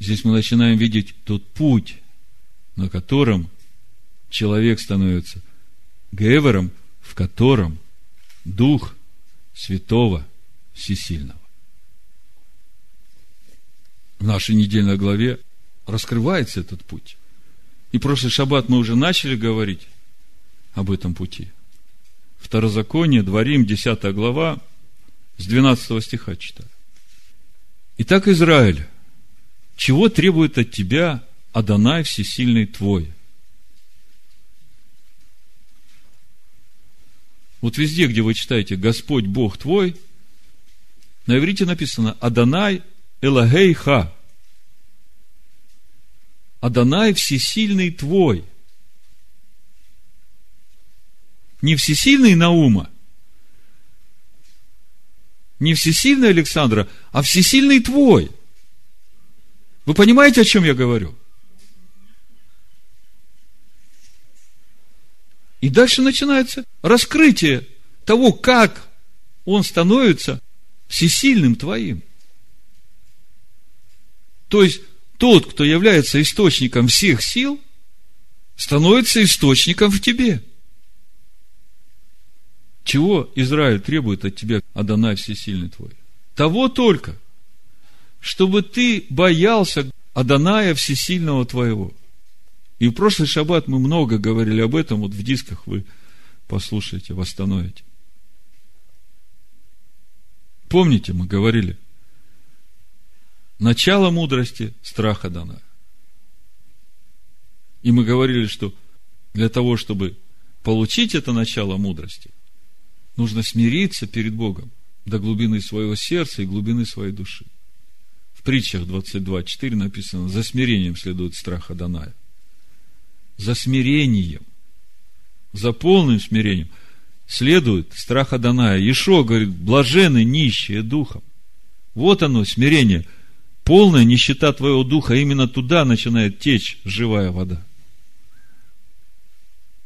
Здесь мы начинаем видеть тот путь, на котором человек становится Гевером, в котором Дух Святого Всесильного. В нашей недельной главе раскрывается этот путь. И прошлый шаббат мы уже начали говорить об этом пути. Второзаконие, Дворим, 10 глава, с 12 стиха читаю. Итак, Израиль, чего требует от тебя Адонай Всесильный твой? Вот везде, где вы читаете Господь Бог твой, на иврите написано Адонай Элагейха. Адонай Всесильный твой. Не всесильный Наума, не всесильный Александра, а всесильный твой. Вы понимаете, о чем я говорю? И дальше начинается раскрытие того, как он становится всесильным твоим. То есть, тот, кто является источником всех сил, становится источником в тебе. Чего Израиль требует от тебя, Адонай Всесильный твой? Того только, чтобы ты боялся Адоная Всесильного твоего. И в прошлый шаббат мы много говорили об этом, вот в дисках вы послушаете, восстановите. Помните, мы говорили, начало мудрости – страх Адоная. И мы говорили, что для того, чтобы получить это начало мудрости, нужно смириться перед Богом до глубины своего сердца и глубины своей души. В притчах 22.4 написано, за смирением следует страх Адоная. За смирением, за полным смирением следует страх Адоная. Ешо говорит, блажены нищие духом. Вот оно, смирение. Полная нищета твоего духа, именно туда начинает течь живая вода.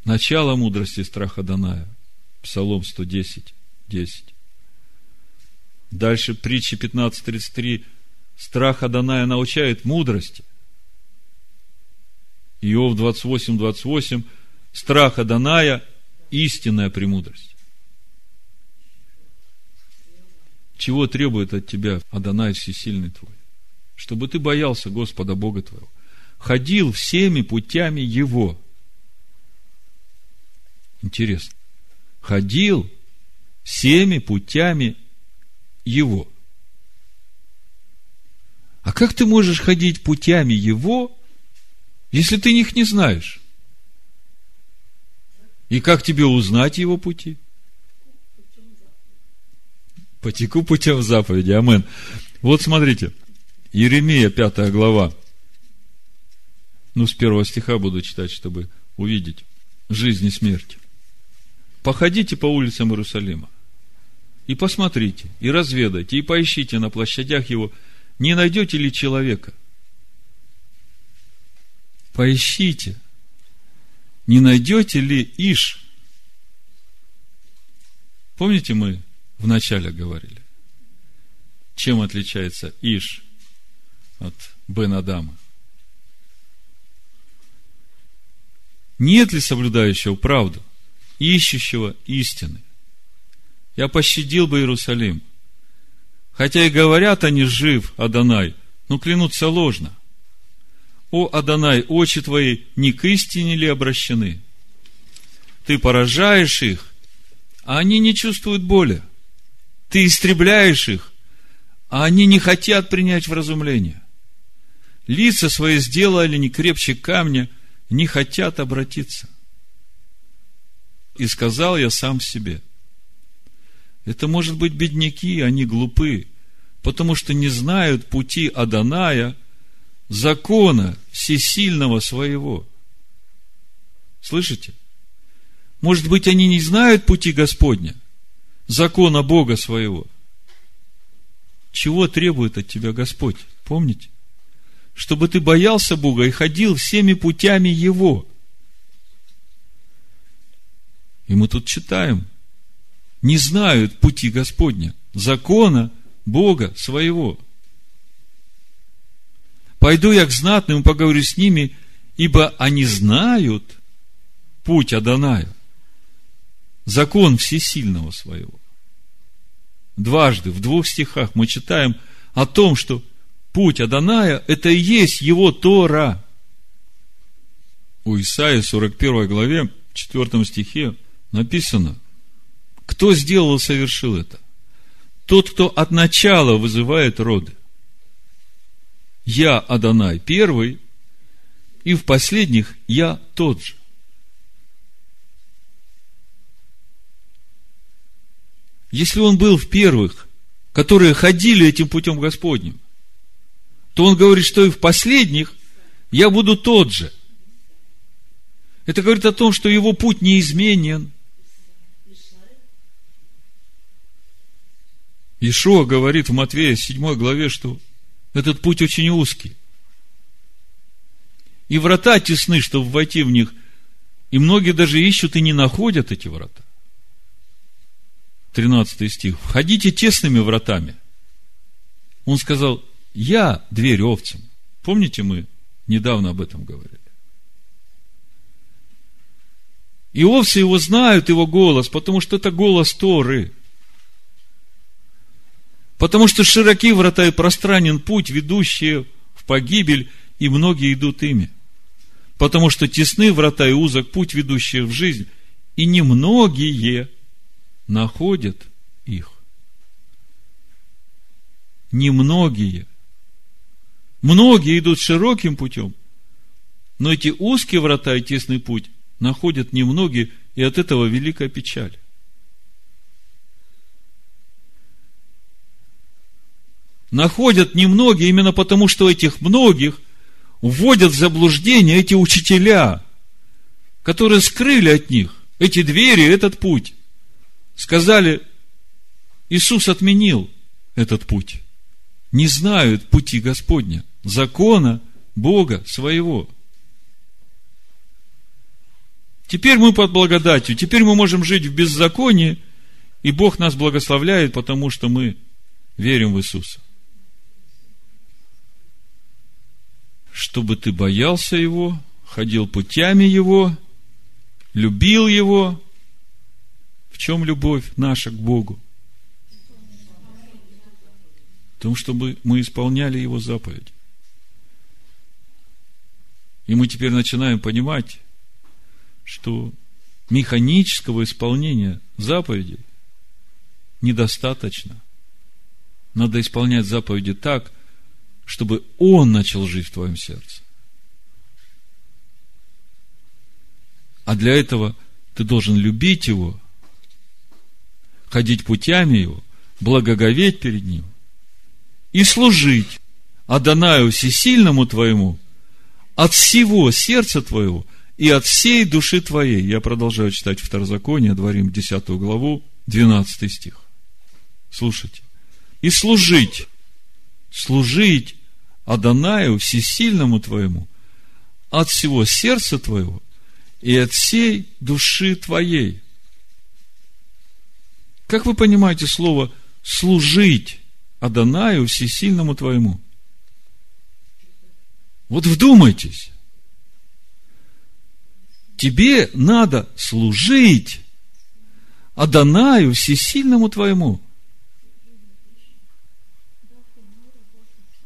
Начало мудрости страха Даная – Псалом 110, 10. Дальше притча 15.33. Страх Аданая научает мудрости. Иов 28, 28. Страх Аданая – истинная премудрость. Чего требует от тебя Адонай Всесильный твой? Чтобы ты боялся Господа Бога твоего. Ходил всеми путями Его. Интересно ходил всеми путями Его. А как ты можешь ходить путями Его, если ты их не знаешь? И как тебе узнать Его пути? Потеку путем заповеди. Амен. Вот смотрите. Еремия, пятая глава. Ну, с первого стиха буду читать, чтобы увидеть жизнь и смерть. Походите по улицам Иерусалима и посмотрите, и разведайте, и поищите на площадях его, не найдете ли человека. Поищите, не найдете ли Иш. Помните, мы вначале говорили, чем отличается Иш от Бен Адама? Нет ли соблюдающего правду? ищущего истины. Я пощадил бы Иерусалим. Хотя и говорят они жив, Адонай, но клянутся ложно. О, Адонай, очи твои не к истине ли обращены? Ты поражаешь их, а они не чувствуют боли. Ты истребляешь их, а они не хотят принять вразумление. Лица свои сделали не крепче камня, не хотят обратиться – и сказал я сам себе. Это может быть бедняки, они глупы, потому что не знают пути Аданая, закона всесильного своего. Слышите? Может быть, они не знают пути Господня, закона Бога своего. Чего требует от тебя Господь? Помните? Чтобы ты боялся Бога и ходил всеми путями Его – и мы тут читаем, не знают пути Господня, закона Бога своего. Пойду я к знатным и поговорю с ними, ибо они знают путь Адоная, закон всесильного своего. Дважды, в двух стихах мы читаем о том, что путь Аданая – это и есть его Тора. У Исаии 41 главе, 4 стихе написано, кто сделал и совершил это? Тот, кто от начала вызывает роды. Я Адонай первый, и в последних я тот же. Если он был в первых, которые ходили этим путем Господним, то он говорит, что и в последних я буду тот же. Это говорит о том, что его путь неизменен. Ишуа говорит в Матвея 7 главе, что этот путь очень узкий. И врата тесны, чтобы войти в них. И многие даже ищут и не находят эти врата. 13 стих. Входите тесными вратами. Он сказал, я дверь овцам. Помните, мы недавно об этом говорили. И овцы его знают, его голос, потому что это голос Торы. Потому что широки врата и пространен путь, ведущий в погибель, и многие идут ими. Потому что тесны врата и узок путь, ведущий в жизнь, и немногие находят их. Немногие. Многие идут широким путем, но эти узкие врата и тесный путь находят немногие, и от этого великая печаль. Находят немногие именно потому, что этих многих вводят в заблуждение эти учителя, которые скрыли от них эти двери, этот путь. Сказали, Иисус отменил этот путь. Не знают пути Господня, закона Бога своего. Теперь мы под благодатью, теперь мы можем жить в беззаконии, и Бог нас благословляет, потому что мы верим в Иисуса. Чтобы ты боялся Его, ходил путями Его, любил Его, чем любовь наша к Богу? В том, чтобы мы исполняли Его заповедь. И мы теперь начинаем понимать, что механического исполнения заповедей недостаточно. Надо исполнять заповеди так, чтобы Он начал жить в твоем сердце. А для этого ты должен любить Его ходить путями Его, благоговеть перед Ним и служить Адонаю Всесильному твоему от всего сердца твоего и от всей души твоей. Я продолжаю читать Второзаконие, дворим 10 главу, 12 стих. Слушайте. И служить, служить Адонаю Всесильному твоему от всего сердца твоего и от всей души твоей. Как вы понимаете слово служить Адонаю всесильному твоему? Вот вдумайтесь. Тебе надо служить Адонаю всесильному твоему.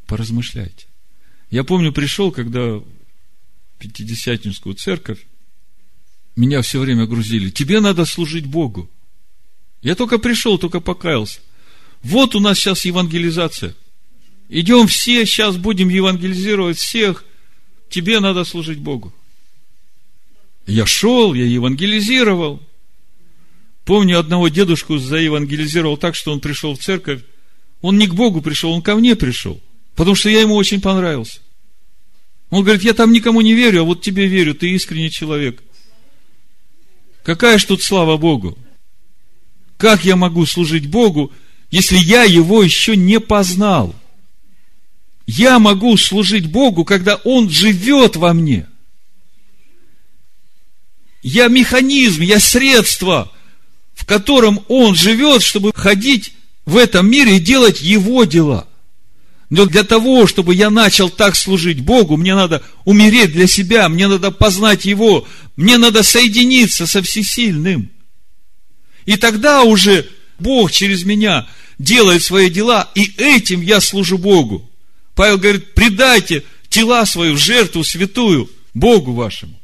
Поразмышляйте. Я помню, пришел, когда в Пятидесятническую церковь, меня все время грузили. Тебе надо служить Богу. Я только пришел, только покаялся. Вот у нас сейчас евангелизация. Идем все, сейчас будем евангелизировать всех. Тебе надо служить Богу. Я шел, я евангелизировал. Помню, одного дедушку заевангелизировал так, что он пришел в церковь. Он не к Богу пришел, он ко мне пришел. Потому что я ему очень понравился. Он говорит, я там никому не верю, а вот тебе верю, ты искренний человек. Какая ж тут слава Богу? Как я могу служить Богу, если я Его еще не познал? Я могу служить Богу, когда Он живет во мне. Я механизм, я средство, в котором Он живет, чтобы ходить в этом мире и делать Его дела. Но для того, чтобы я начал так служить Богу, мне надо умереть для себя, мне надо познать Его, мне надо соединиться со Всесильным. И тогда уже Бог через меня делает свои дела, и этим я служу Богу. Павел говорит, предайте тела свои в жертву святую Богу вашему.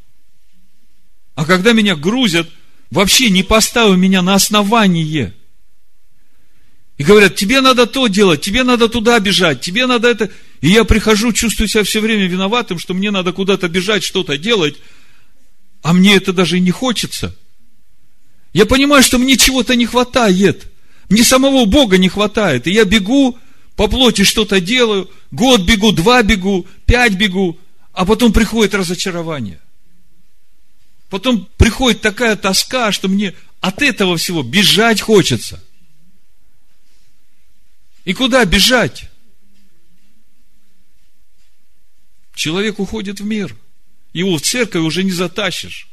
А когда меня грузят, вообще не поставив меня на основание – и говорят, тебе надо то делать, тебе надо туда бежать, тебе надо это. И я прихожу, чувствую себя все время виноватым, что мне надо куда-то бежать, что-то делать, а мне это даже не хочется. Я понимаю, что мне чего-то не хватает. Мне самого Бога не хватает. И я бегу, по плоти что-то делаю, год бегу, два бегу, пять бегу, а потом приходит разочарование. Потом приходит такая тоска, что мне от этого всего бежать хочется – и куда бежать? Человек уходит в мир. Его в церковь уже не затащишь.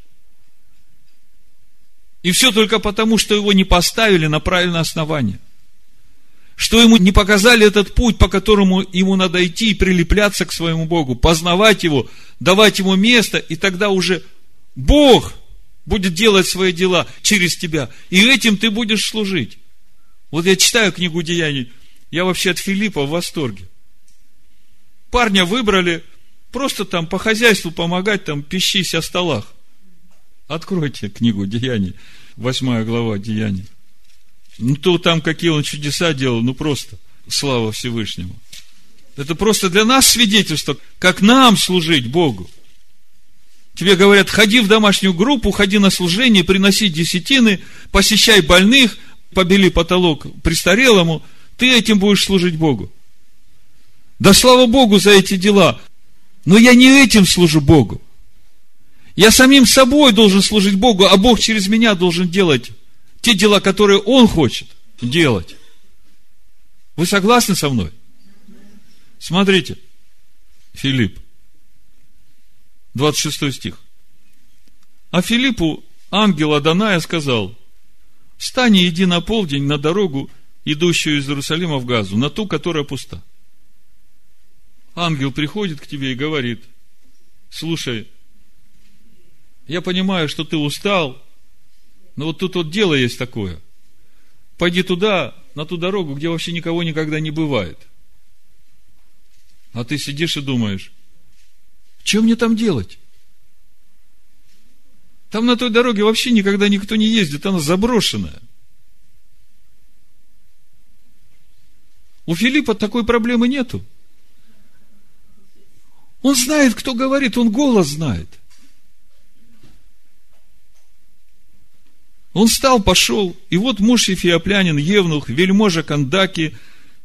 И все только потому, что его не поставили на правильное основание. Что ему не показали этот путь, по которому ему надо идти и прилепляться к своему Богу, познавать его, давать ему место, и тогда уже Бог будет делать свои дела через тебя. И этим ты будешь служить. Вот я читаю книгу Деяний, я вообще от Филиппа в восторге. Парня выбрали просто там по хозяйству помогать, там пищись о столах. Откройте книгу Деяний, восьмая глава Деяний. Ну, то там какие он чудеса делал, ну просто слава Всевышнему. Это просто для нас свидетельство, как нам служить Богу. Тебе говорят, ходи в домашнюю группу, ходи на служение, приноси десятины, посещай больных, побели потолок престарелому – ты этим будешь служить Богу. Да слава Богу за эти дела. Но я не этим служу Богу. Я самим собой должен служить Богу, а Бог через меня должен делать те дела, которые Он хочет делать. Вы согласны со мной? Смотрите, Филипп, 26 стих. А Филиппу ангел Аданая сказал, встань и иди на полдень на дорогу, идущую из Иерусалима в Газу, на ту, которая пуста. Ангел приходит к тебе и говорит, слушай, я понимаю, что ты устал, но вот тут вот дело есть такое. Пойди туда, на ту дорогу, где вообще никого никогда не бывает. А ты сидишь и думаешь, что мне там делать? Там на той дороге вообще никогда никто не ездит, она заброшенная. У Филиппа такой проблемы нету. Он знает, кто говорит, он голос знает. Он встал, пошел, и вот муж Ефиоплянин, Евнух, вельможа Кандаки,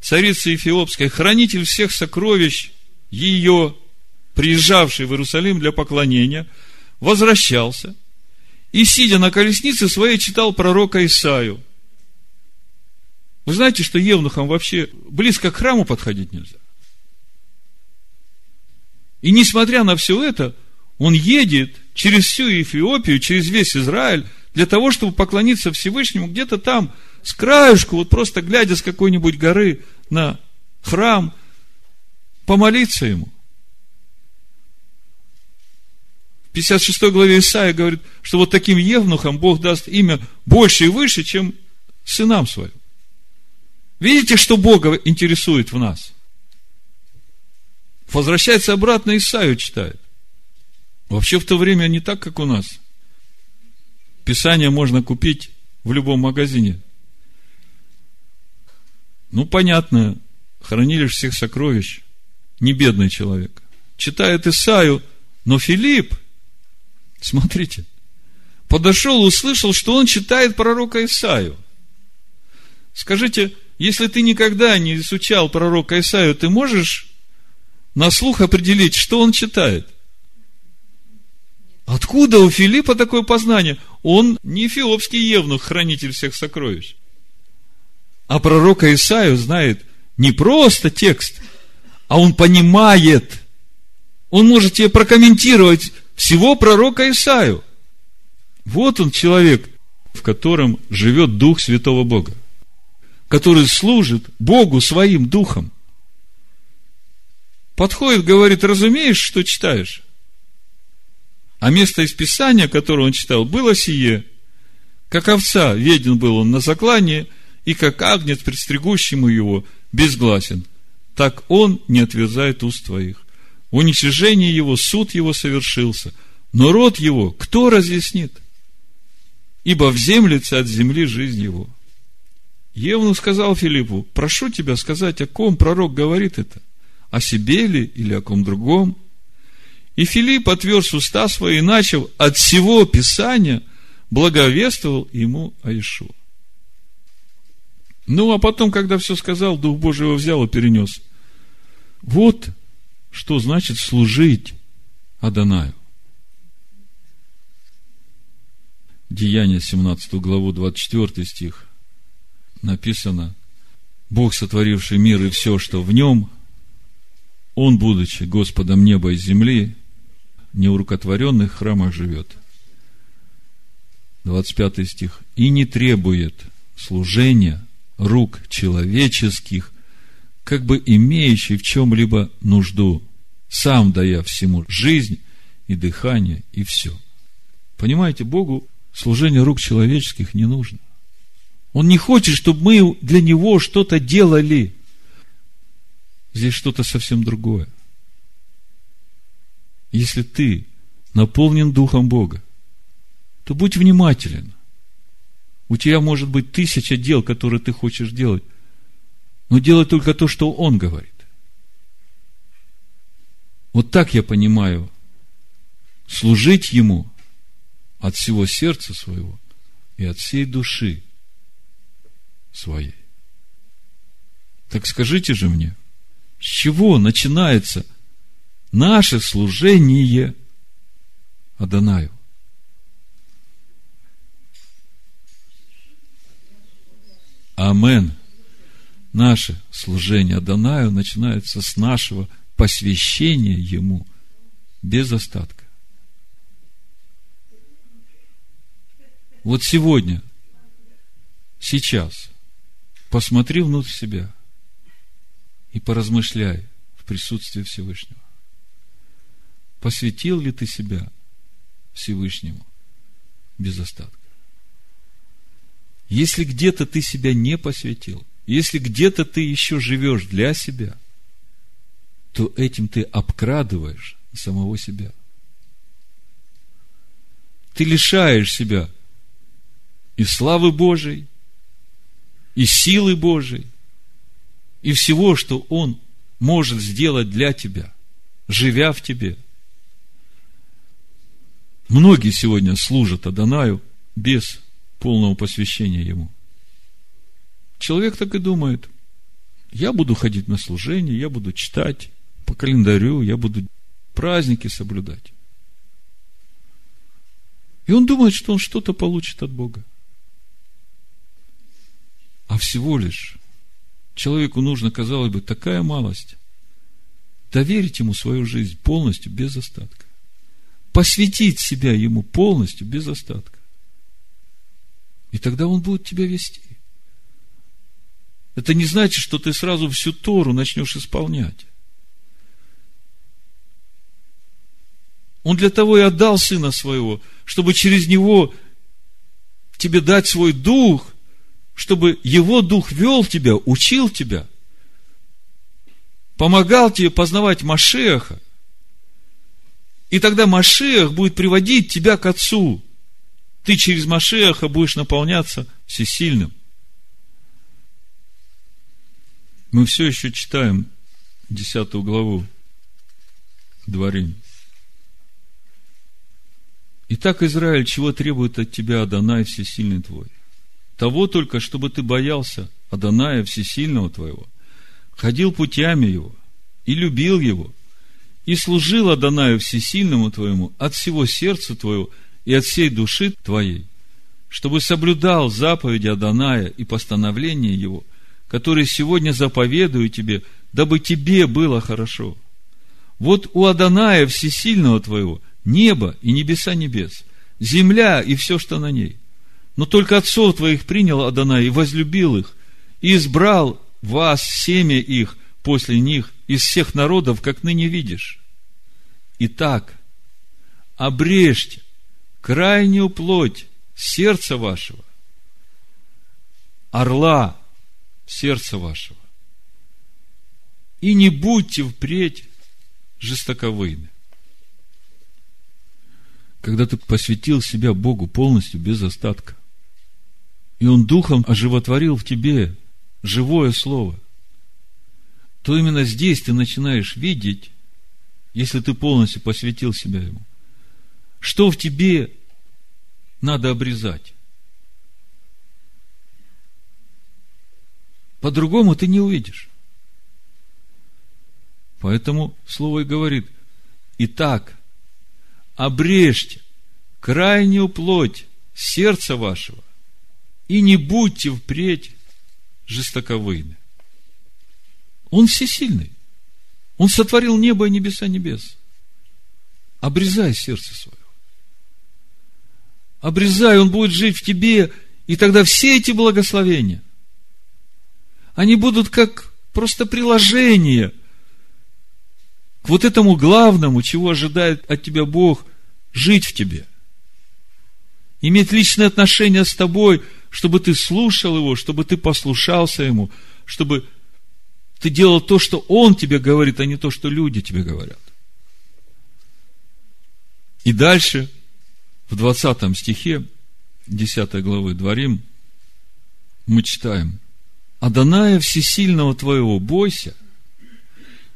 царица Эфиопская, хранитель всех сокровищ ее, приезжавший в Иерусалим для поклонения, возвращался и, сидя на колеснице своей, читал пророка Исаию – вы знаете, что евнухам вообще близко к храму подходить нельзя. И несмотря на все это, он едет через всю Эфиопию, через весь Израиль, для того, чтобы поклониться Всевышнему где-то там, с краешку, вот просто глядя с какой-нибудь горы на храм, помолиться ему. В 56 главе Исаия говорит, что вот таким евнухам Бог даст имя больше и выше, чем сынам своим. Видите, что Бога интересует в нас? Возвращается обратно Исаию читает. Вообще в то время не так, как у нас. Писание можно купить в любом магазине. Ну, понятно, хранилищ всех сокровищ, не бедный человек. Читает Исаю, но Филипп, смотрите, подошел, услышал, что он читает пророка Исаю. Скажите, если ты никогда не изучал пророка Исаию, ты можешь на слух определить, что он читает? Откуда у Филиппа такое познание? Он не эфиопский евнух, хранитель всех сокровищ. А пророка Исаию знает не просто текст, а он понимает. Он может тебе прокомментировать всего пророка Исаию. Вот он человек, в котором живет Дух Святого Бога который служит Богу своим духом. подходит, говорит, разумеешь, что читаешь? А место из Писания, которое он читал, было сие. Как овца, веден был он на заклании, и как агнец, предстригущему его, безгласен. Так он не отверзает уст твоих. В уничижении его суд его совершился, но род его кто разъяснит? Ибо в землице от земли жизнь его. Евну сказал Филиппу, прошу тебя сказать, о ком пророк говорит это? О себе ли или о ком другом? И Филипп отверз уста свои и начал от всего Писания благовествовал ему Аишуа. Ну, а потом, когда все сказал, Дух Божий его взял и перенес. Вот что значит служить Адонаю. Деяние 17 главу 24 стих написано, Бог, сотворивший мир и все, что в нем, Он, будучи Господом неба и земли, не в рукотворенных храмах живет. 25 стих. И не требует служения рук человеческих, как бы имеющий в чем-либо нужду, сам дая всему жизнь и дыхание, и все. Понимаете, Богу служение рук человеческих не нужно. Он не хочет, чтобы мы для Него что-то делали. Здесь что-то совсем другое. Если ты наполнен Духом Бога, то будь внимателен. У тебя может быть тысяча дел, которые ты хочешь делать, но делай только то, что Он говорит. Вот так я понимаю, служить Ему от всего сердца своего и от всей души своей. Так скажите же мне, с чего начинается наше служение Адонаю? Амен. Наше служение Адонаю начинается с нашего посвящения Ему без остатка. Вот сегодня – сейчас посмотри внутрь себя и поразмышляй в присутствии Всевышнего. Посвятил ли ты себя Всевышнему без остатка? Если где-то ты себя не посвятил, если где-то ты еще живешь для себя, то этим ты обкрадываешь самого себя. Ты лишаешь себя и славы Божией, и силы Божией, и всего, что Он может сделать для тебя, живя в тебе. Многие сегодня служат Адонаю без полного посвящения Ему. Человек так и думает, я буду ходить на служение, я буду читать по календарю, я буду праздники соблюдать. И он думает, что он что-то получит от Бога а всего лишь человеку нужно, казалось бы, такая малость. Доверить ему свою жизнь полностью, без остатка. Посвятить себя ему полностью, без остатка. И тогда он будет тебя вести. Это не значит, что ты сразу всю Тору начнешь исполнять. Он для того и отдал Сына Своего, чтобы через Него тебе дать свой Дух, чтобы Его Дух вел тебя, учил тебя, помогал тебе познавать Машеха, и тогда Машех будет приводить тебя к Отцу. Ты через Машеха будешь наполняться всесильным. Мы все еще читаем десятую главу Дворим. Итак, Израиль, чего требует от тебя Адонай Всесильный твой? Того только, чтобы ты боялся Адоная Всесильного твоего, ходил путями его и любил его, и служил Адонаю Всесильному твоему от всего сердца твоего и от всей души твоей, чтобы соблюдал заповеди Адоная и постановления его, которые сегодня заповедую тебе, дабы тебе было хорошо. Вот у Адоная Всесильного твоего небо и небеса небес, земля и все, что на ней – но только отцов твоих принял Адонай и возлюбил их, и избрал вас, семя их, после них, из всех народов, как ныне видишь. Итак, обрежьте крайнюю плоть сердца вашего, орла сердца вашего, и не будьте впредь жестоковыйны. Когда ты посвятил себя Богу полностью, без остатка, и Он духом оживотворил в тебе живое слово, то именно здесь ты начинаешь видеть, если ты полностью посвятил себя Ему, что в тебе надо обрезать. По-другому ты не увидишь. Поэтому Слово и говорит, Итак, обрежьте крайнюю плоть сердца вашего и не будьте впредь жестоковыйны. Он всесильный. Он сотворил небо и небеса небес. Обрезай сердце свое. Обрезай, он будет жить в тебе, и тогда все эти благословения, они будут как просто приложение к вот этому главному, чего ожидает от тебя Бог, жить в тебе. Иметь личные отношения с тобой, чтобы ты слушал его, чтобы ты послушался ему, чтобы ты делал то, что Он тебе говорит, а не то, что люди тебе говорят. И дальше, в 20 стихе 10 главы Дворим, мы читаем, «Адоная всесильного твоего бойся,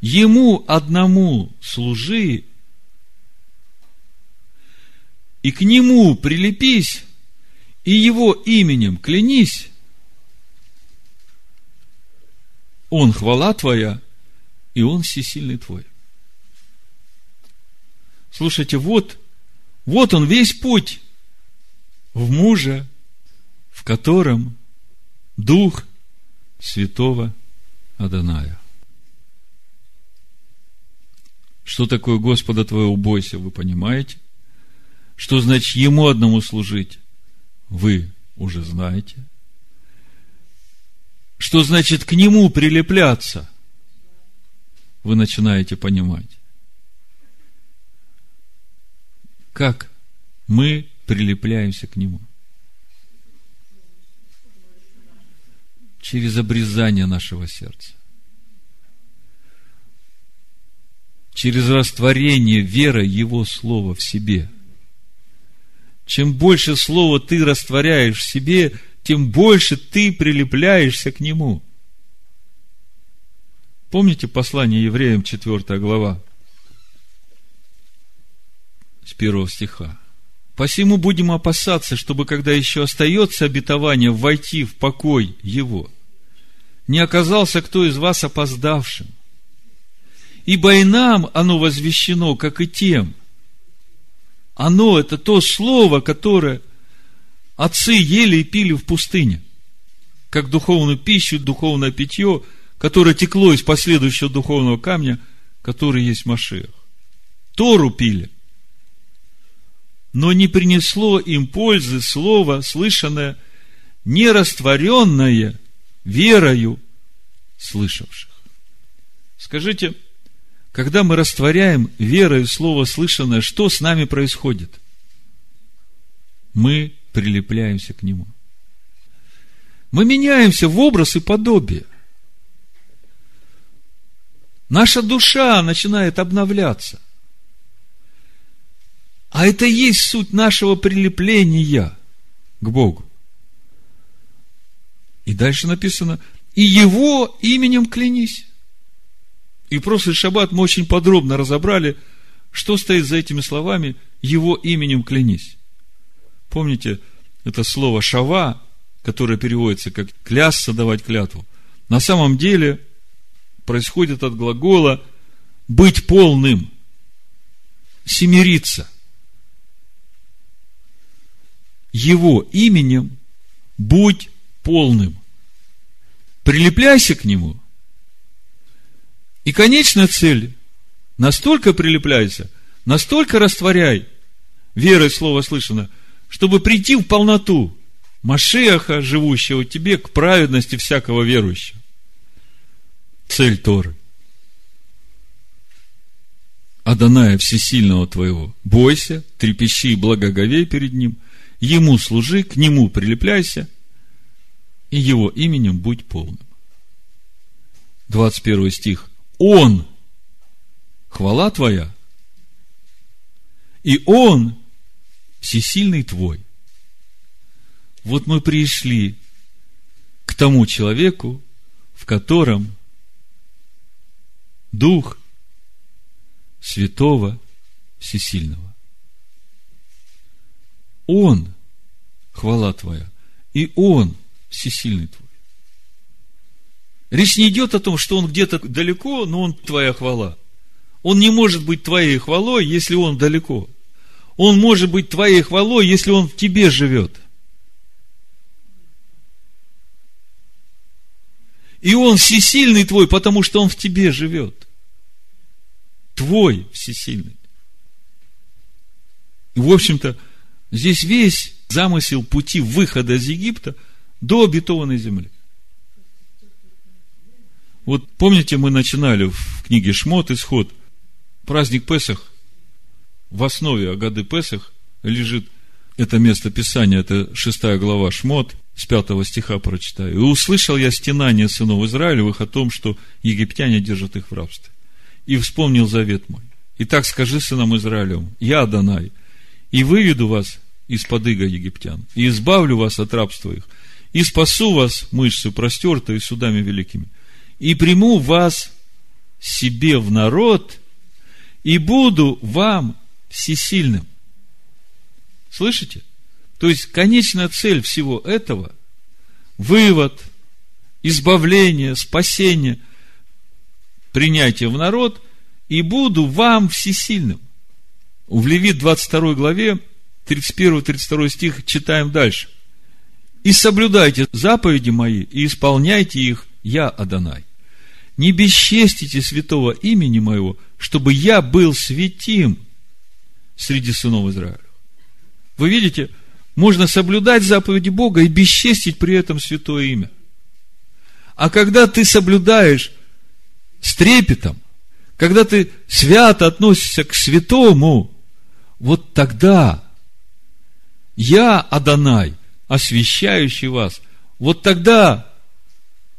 ему одному служи, и к нему прилепись, и его именем клянись, Он хвала твоя, и Он всесильный твой. Слушайте, вот, вот он весь путь в мужа, в котором Дух Святого Аданая. Что такое Господа твоего бойся, вы понимаете? Что значит Ему одному служить? Вы уже знаете – что значит к нему прилепляться, вы начинаете понимать. Как мы прилепляемся к нему? Через обрезание нашего сердца. Через растворение веры Его Слова в себе. Чем больше Слова ты растворяешь в себе, тем больше ты прилепляешься к нему. Помните послание евреям, 4 глава, с первого стиха? Посему будем опасаться, чтобы, когда еще остается обетование войти в покой его, не оказался кто из вас опоздавшим. Ибо и нам оно возвещено, как и тем. Оно – это то слово, которое Отцы ели и пили в пустыне, как духовную пищу, духовное питье, которое текло из последующего духовного камня, который есть Машех. Тору пили. Но не принесло им пользы слово, слышанное, не растворенное верою слышавших. Скажите, когда мы растворяем верою слово слышанное, что с нами происходит? Мы прилепляемся к Нему. Мы меняемся в образ и подобие. Наша душа начинает обновляться. А это и есть суть нашего прилепления к Богу. И дальше написано, и Его именем клянись. И в прошлый шаббат мы очень подробно разобрали, что стоит за этими словами «Его именем клянись». Помните, это слово «шава», которое переводится как «клясться», «давать клятву», на самом деле происходит от глагола «быть полным», «семириться». Его именем будь полным. Прилепляйся к нему. И конечная цель – настолько прилепляйся, настолько растворяй, верой слово слышано, чтобы прийти в полноту Машеха, живущего тебе, к праведности всякого верующего. Цель Торы. Аданая Всесильного твоего, бойся, трепещи и благоговей перед Ним, Ему служи, к Нему прилепляйся, и Его именем будь полным. 21 стих. Он, хвала твоя, и Он, всесильный твой. Вот мы пришли к тому человеку, в котором Дух Святого Всесильного. Он, хвала Твоя, и Он, Всесильный Твой. Речь не идет о том, что Он где-то далеко, но Он Твоя хвала. Он не может быть Твоей хвалой, если Он далеко. Он может быть Твоей хвалой, если Он в Тебе живет. И Он всесильный Твой, потому что Он в Тебе живет твой всесильный. В общем-то, здесь весь замысел пути выхода из Египта до обетованной земли. Вот помните, мы начинали в книге Шмот, Исход, праздник Песах, в основе Агады Песах лежит это место Писания, это шестая глава Шмот, с пятого стиха прочитаю. «И услышал я стенание сынов Израилевых о том, что египтяне держат их в рабстве и вспомнил завет мой. Итак, скажи сынам Израилевым, я Адонай, и выведу вас из-под иго египтян, и избавлю вас от рабства их, и спасу вас мышцу простертой судами великими, и приму вас себе в народ, и буду вам всесильным. Слышите? То есть, конечная цель всего этого – вывод, избавление, спасение, принятие в народ, и буду вам всесильным. В Левит 22 главе, 31-32 стих, читаем дальше. И соблюдайте заповеди мои, и исполняйте их, я Адонай. Не бесчестите святого имени моего, чтобы я был святим среди сынов Израиля. Вы видите, можно соблюдать заповеди Бога и бесчестить при этом святое имя. А когда ты соблюдаешь с трепетом, когда ты свято относишься к святому, вот тогда я, Адонай, освящающий вас, вот тогда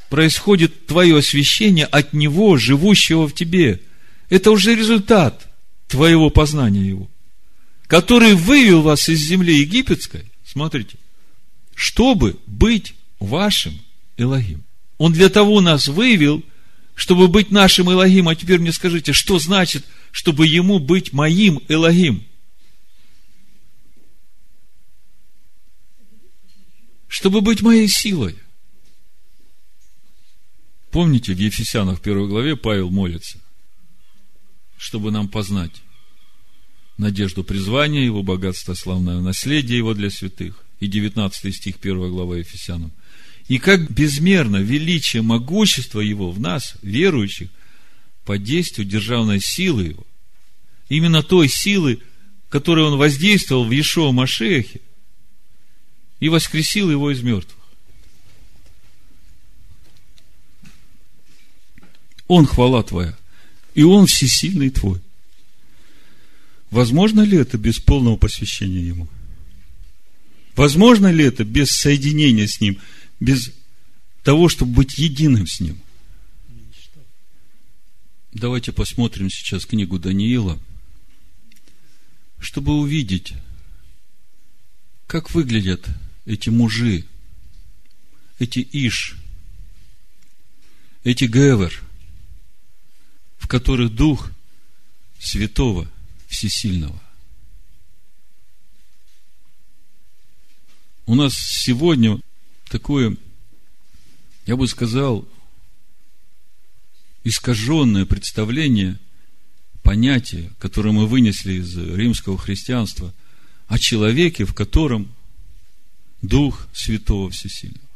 происходит твое освящение от Него, живущего в тебе. Это уже результат твоего познания Его, который вывел вас из земли египетской, смотрите, чтобы быть вашим Элогим. Он для того нас вывел – чтобы быть нашим Элогим. А теперь мне скажите, что значит, чтобы ему быть моим Элогим? Чтобы быть моей силой. Помните, в Ефесянах в первой главе Павел молится, чтобы нам познать надежду призвания, его богатство, славное наследие его для святых. И 19 стих 1 глава Ефесянам – и как безмерно величие, могущество Его в нас, верующих, по действию державной силы Его. Именно той силы, которой Он воздействовал в Ешоа Машехе и воскресил Его из мертвых. Он хвала Твоя, и Он всесильный Твой. Возможно ли это без полного посвящения Ему? Возможно ли это без соединения с Ним – без того, чтобы быть единым с Ним. Давайте посмотрим сейчас книгу Даниила, чтобы увидеть, как выглядят эти мужи, эти Иш, эти Гевер, которых Дух Святого Всесильного. У нас сегодня такое, я бы сказал, искаженное представление, понятие, которое мы вынесли из римского христианства, о человеке, в котором Дух Святого Всесильного.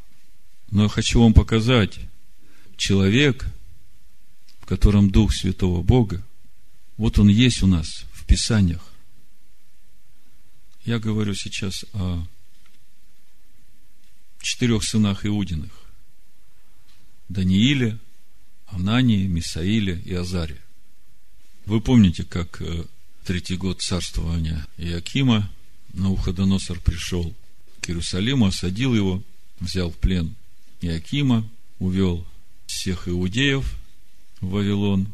Но я хочу вам показать человек, в котором Дух Святого Бога, вот он есть у нас в Писаниях. Я говорю сейчас о четырех сынах Иудиных. Данииле, Анании, Мисаиле и Азаре. Вы помните, как э, третий год царствования Иакима Науходоносор пришел к Иерусалиму, осадил его, взял в плен Иакима, увел всех иудеев Вавилон.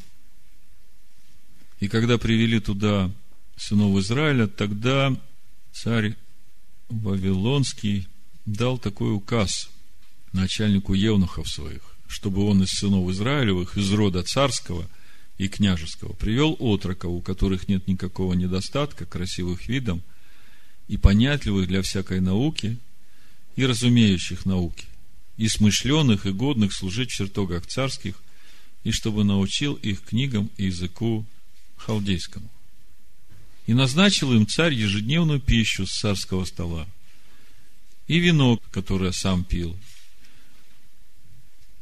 И когда привели туда сынов Израиля, тогда царь Вавилонский дал такой указ начальнику евнухов своих, чтобы он из сынов Израилевых, из рода царского и княжеского, привел отроков, у которых нет никакого недостатка, красивых видом, и понятливых для всякой науки, и разумеющих науки, и смышленых, и годных служить в чертогах царских, и чтобы научил их книгам и языку халдейскому. И назначил им царь ежедневную пищу с царского стола, и вино, которое сам пил,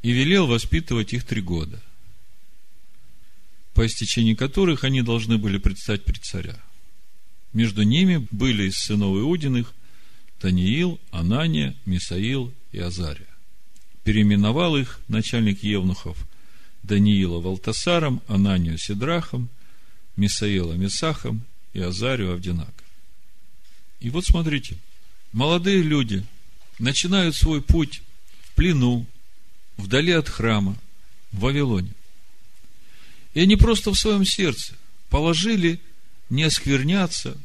и велел воспитывать их три года, по истечении которых они должны были предстать пред царя. Между ними были из сынов Иудиных Таниил, Анания, Мисаил и Азария. Переименовал их начальник Евнухов Даниила Валтасаром, Ананию Сидрахом, Мисаила Месахом и Азарию Авдинага. И вот смотрите, молодые люди начинают свой путь в плену, вдали от храма, в Вавилоне. И они просто в своем сердце положили не оскверняться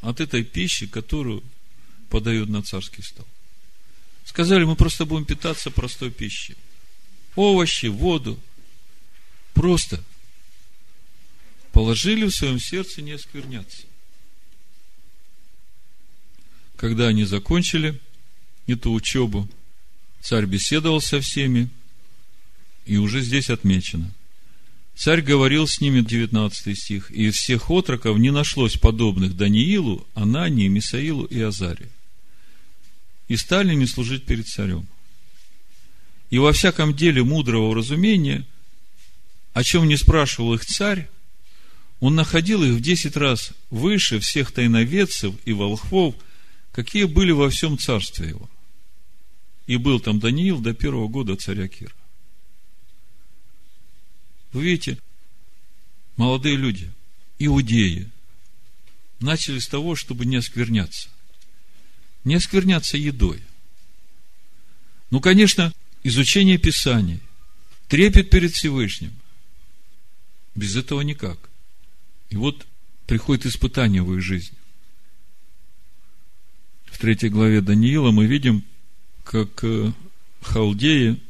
от этой пищи, которую подают на царский стол. Сказали, мы просто будем питаться простой пищей. Овощи, воду. Просто положили в своем сердце не оскверняться. Когда они закончили эту учебу, царь беседовал со всеми, и уже здесь отмечено – Царь говорил с ними, 19 стих, и из всех отроков не нашлось подобных Даниилу, Анании, Мисаилу и Азаре. И стали они служить перед царем. И во всяком деле мудрого разумения, о чем не спрашивал их царь, он находил их в десять раз выше всех тайноведцев и волхвов, какие были во всем царстве его. И был там Даниил до первого года царя Кира. Вы видите, молодые люди, иудеи, начали с того, чтобы не оскверняться. Не оскверняться едой. Ну, конечно, изучение Писаний, трепет перед Всевышним. Без этого никак. И вот приходит испытание в их жизни. В третьей главе Даниила мы видим, как э, халдеи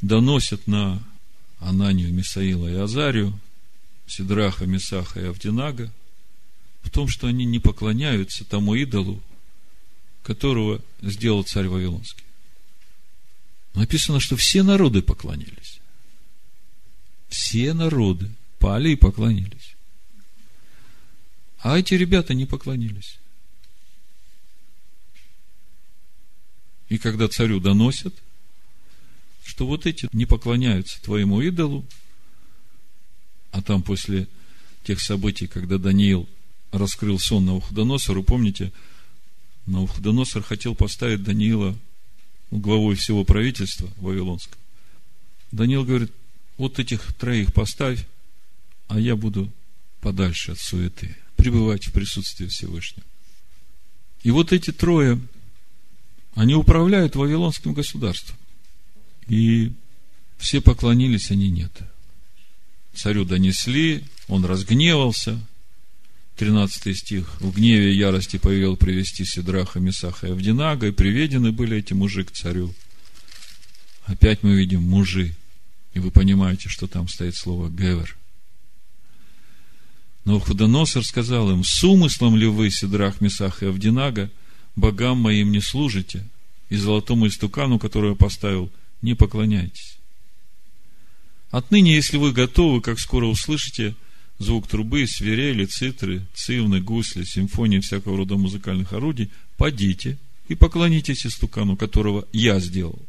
доносят на Ананию, Мисаила и Азарию, Сидраха, Месаха и Авдинага, в том, что они не поклоняются тому идолу, которого сделал царь Вавилонский. Написано, что все народы поклонились. Все народы пали и поклонились. А эти ребята не поклонились. И когда царю доносят – что вот эти не поклоняются твоему идолу, а там после тех событий, когда Даниил раскрыл сон на Навуходоносору, помните, Навуходоносор хотел поставить Даниила главой всего правительства Вавилонского. Даниил говорит, вот этих троих поставь, а я буду подальше от суеты, пребывать в присутствии Всевышнего. И вот эти трое, они управляют Вавилонским государством. И все поклонились, они нет. Царю донесли, он разгневался. 13 стих. В гневе и ярости повел привести Сидраха, Месаха и Авдинага, и приведены были эти мужи к царю. Опять мы видим мужи. И вы понимаете, что там стоит слово «гевер». Но Худоносор сказал им, с умыслом ли вы, Сидрах, Месах и Авдинага, богам моим не служите, и золотому истукану, который я поставил, не поклоняйтесь. Отныне, если вы готовы, как скоро услышите звук трубы, свирели, цитры, цивны, гусли, симфонии всякого рода музыкальных орудий, подите и поклонитесь истукану, которого я сделал.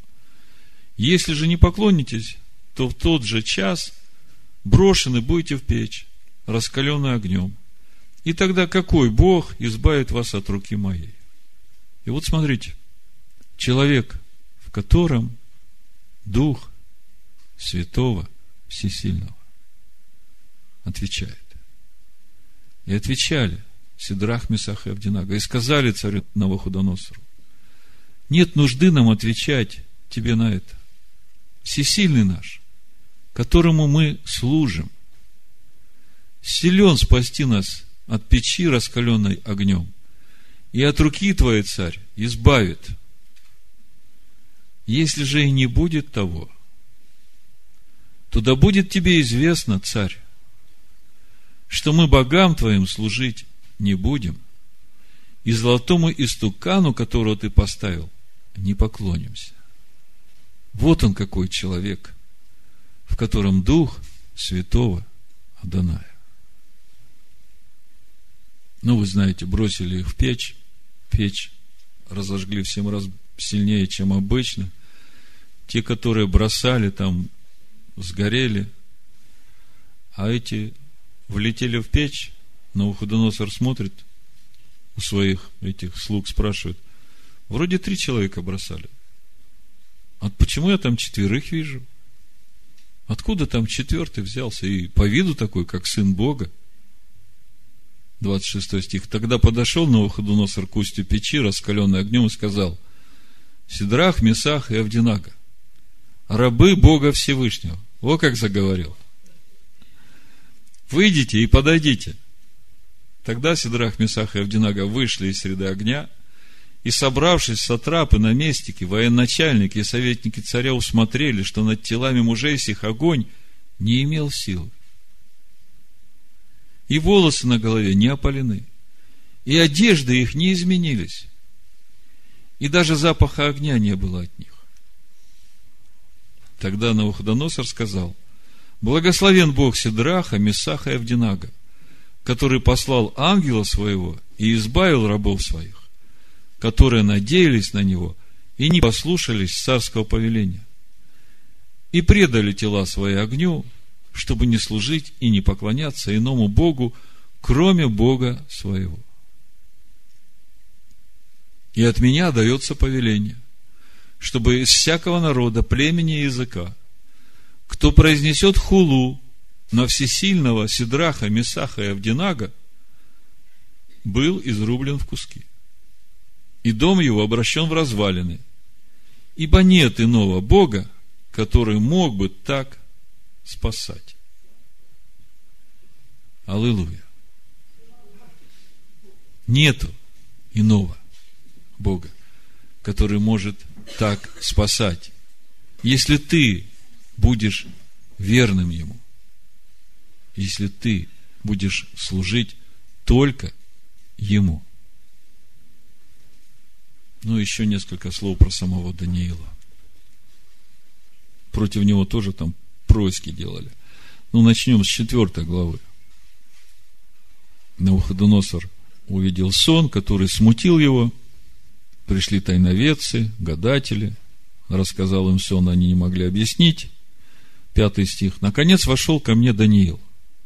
Если же не поклонитесь, то в тот же час брошены будете в печь, раскаленный огнем. И тогда какой Бог избавит вас от руки моей? И вот смотрите, человек, в котором Дух Святого Всесильного отвечает. И отвечали Сидрах, Месах и Авдинага. И сказали царю Новохудоносору, нет нужды нам отвечать тебе на это. Всесильный наш, которому мы служим, силен спасти нас от печи, раскаленной огнем, и от руки твоей, царь, избавит. Если же и не будет того, то да будет тебе известно, царь, что мы богам твоим служить не будем, и золотому истукану, которого ты поставил, не поклонимся. Вот он какой человек, в котором дух святого Аданая. Ну, вы знаете, бросили их в печь, печь разожгли в семь раз сильнее, чем обычно. Те, которые бросали, там сгорели, а эти влетели в печь, но Навуходоносор смотрит у своих этих слуг, спрашивает, вроде три человека бросали. А почему я там четверых вижу? Откуда там четвертый взялся? И по виду такой, как сын Бога. 26 стих. Тогда подошел Навуходоносор к устью печи, раскаленный огнем, и сказал, Сидрах, Месах и Авдинага, рабы Бога Всевышнего. О, как заговорил. Выйдите и подойдите. Тогда Сидрах, Месах и Авдинага вышли из среды огня, и, собравшись сатрапы, наместники, военачальники и советники царя усмотрели, что над телами мужей сих огонь не имел силы и волосы на голове не опалены, и одежды их не изменились, и даже запаха огня не было от них. Тогда Навуходоносор сказал, благословен Бог Сидраха, Месаха и Авдинага, который послал ангела своего и избавил рабов своих, которые надеялись на него и не послушались царского повеления, и предали тела свои огню, чтобы не служить и не поклоняться иному Богу, кроме Бога своего. И от меня дается повеление, чтобы из всякого народа, племени и языка, кто произнесет хулу на всесильного Сидраха, Месаха и Авдинага, был изрублен в куски. И дом его обращен в развалины. Ибо нет иного Бога, который мог бы так спасать. Аллилуйя. Нету иного Бога, который может так спасать. Если ты будешь верным Ему, если ты будешь служить только Ему. Ну, еще несколько слов про самого Даниила. Против него тоже там происки делали. Ну, начнем с четвертой главы. Навуходоносор увидел сон, который смутил его. Пришли тайноведцы, гадатели. Рассказал им сон, они не могли объяснить. Пятый стих. Наконец вошел ко мне Даниил,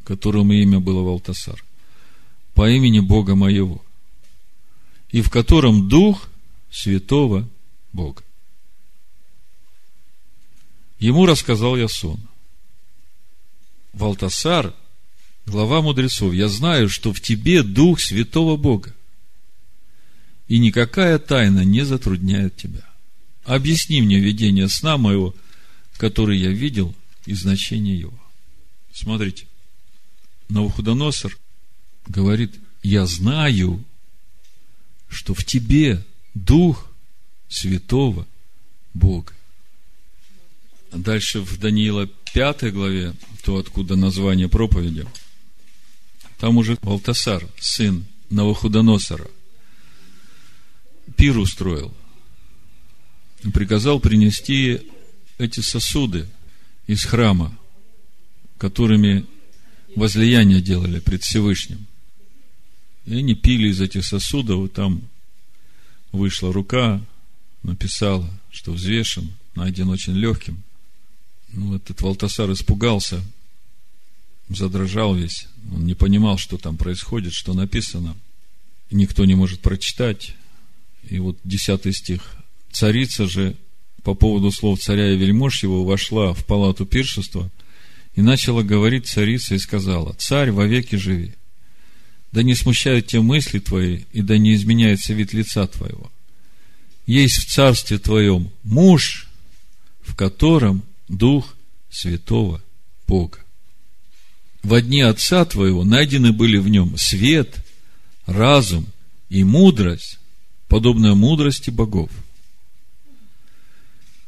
которому имя было Валтасар, по имени Бога моего, и в котором Дух Святого Бога. Ему рассказал я сон – Валтасар, глава мудрецов, я знаю, что в тебе Дух Святого Бога, и никакая тайна не затрудняет тебя. Объясни мне видение сна моего, который я видел, и значение его. Смотрите, Навуходоносор говорит, я знаю, что в тебе Дух Святого Бога. Дальше в Даниила 5 главе, то откуда название проповеди, там уже Валтасар, сын Навуходоносора, пир устроил. Приказал принести эти сосуды из храма, которыми возлияние делали пред Всевышним. И они пили из этих сосудов, и там вышла рука, написала, что взвешен, найден очень легким – ну, этот Валтасар испугался, задрожал весь. Он не понимал, что там происходит, что написано. Никто не может прочитать. И вот десятый стих. Царица же по поводу слов царя и вельмож его вошла в палату пиршества и начала говорить царица и сказала, «Царь, вовеки живи! да не смущают те мысли твои, и да не изменяется вид лица твоего. Есть в царстве твоем муж, в котором Дух Святого Бога. В дни Отца твоего найдены были в нем свет, разум и мудрость, подобная мудрости богов.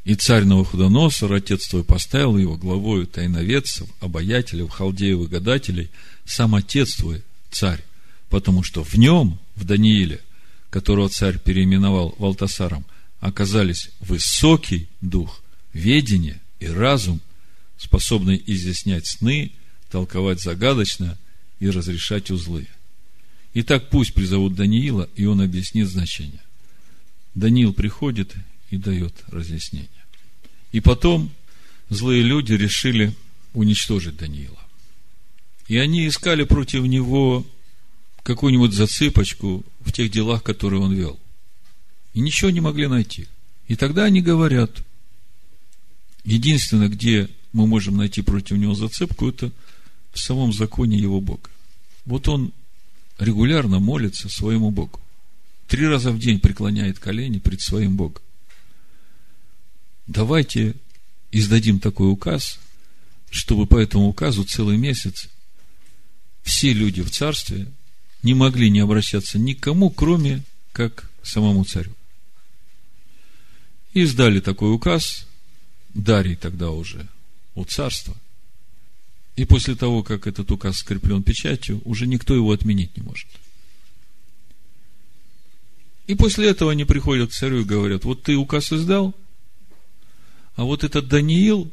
И царь Новоходоносор, отец твой, поставил его главою тайноведцев, обаятелей, халдеев и гадателей, сам отец твой, царь, потому что в нем, в Данииле, которого царь переименовал Валтасаром, оказались высокий дух, ведение и разум, способный изъяснять сны, толковать загадочно и разрешать узлы. Итак, пусть призовут Даниила, и он объяснит значение. Даниил приходит и дает разъяснение. И потом злые люди решили уничтожить Даниила. И они искали против него какую-нибудь засыпочку в тех делах, которые он вел. И ничего не могли найти. И тогда они говорят, единственное, где мы можем найти против него зацепку, это в самом законе его Бога. Вот он регулярно молится своему Богу. Три раза в день преклоняет колени перед своим Богом. Давайте издадим такой указ, чтобы по этому указу целый месяц все люди в царстве не могли не обращаться никому, кроме как самому царю. И издали такой указ, Дарий тогда уже у царства. И после того, как этот указ скреплен печатью, уже никто его отменить не может. И после этого они приходят к царю и говорят, вот ты указ издал, а вот этот Даниил,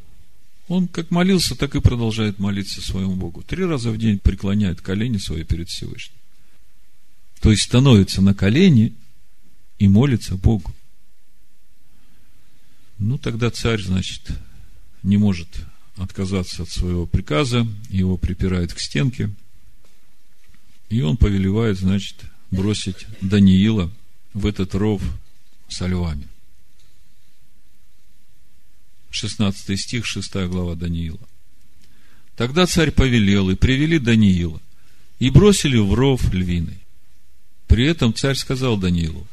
он как молился, так и продолжает молиться своему Богу. Три раза в день преклоняет колени свои перед Всевышним. То есть становится на колени и молится Богу. Ну, тогда царь, значит, не может отказаться от своего приказа, его припирает к стенке, и он повелевает, значит, бросить Даниила в этот ров со львами. 16 стих, 6 глава Даниила. Тогда царь повелел, и привели Даниила, и бросили в ров львиный. При этом царь сказал Даниилу,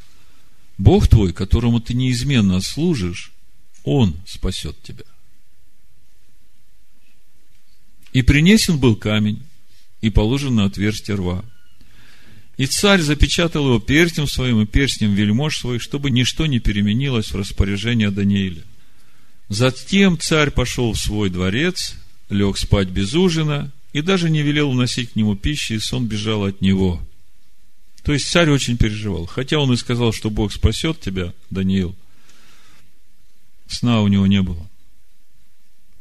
Бог твой, которому ты неизменно служишь, Он спасет тебя. И принесен был камень, и положен на отверстие рва. И царь запечатал его перстнем своим и перстнем вельмож своих, чтобы ничто не переменилось в распоряжение Данииля. Затем царь пошел в свой дворец, лег спать без ужина и даже не велел уносить к нему пищи, и сон бежал от него. То есть царь очень переживал. Хотя он и сказал, что Бог спасет тебя, Даниил, сна у него не было.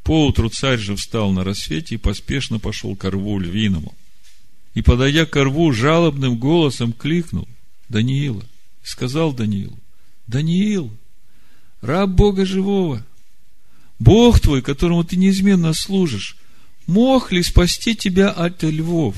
Поутру царь же встал на рассвете и поспешно пошел к рву львиному. И, подойдя к рву, жалобным голосом кликнул Даниила. И сказал Даниилу, Даниил, раб Бога живого, Бог твой, которому ты неизменно служишь, мог ли спасти тебя от львов?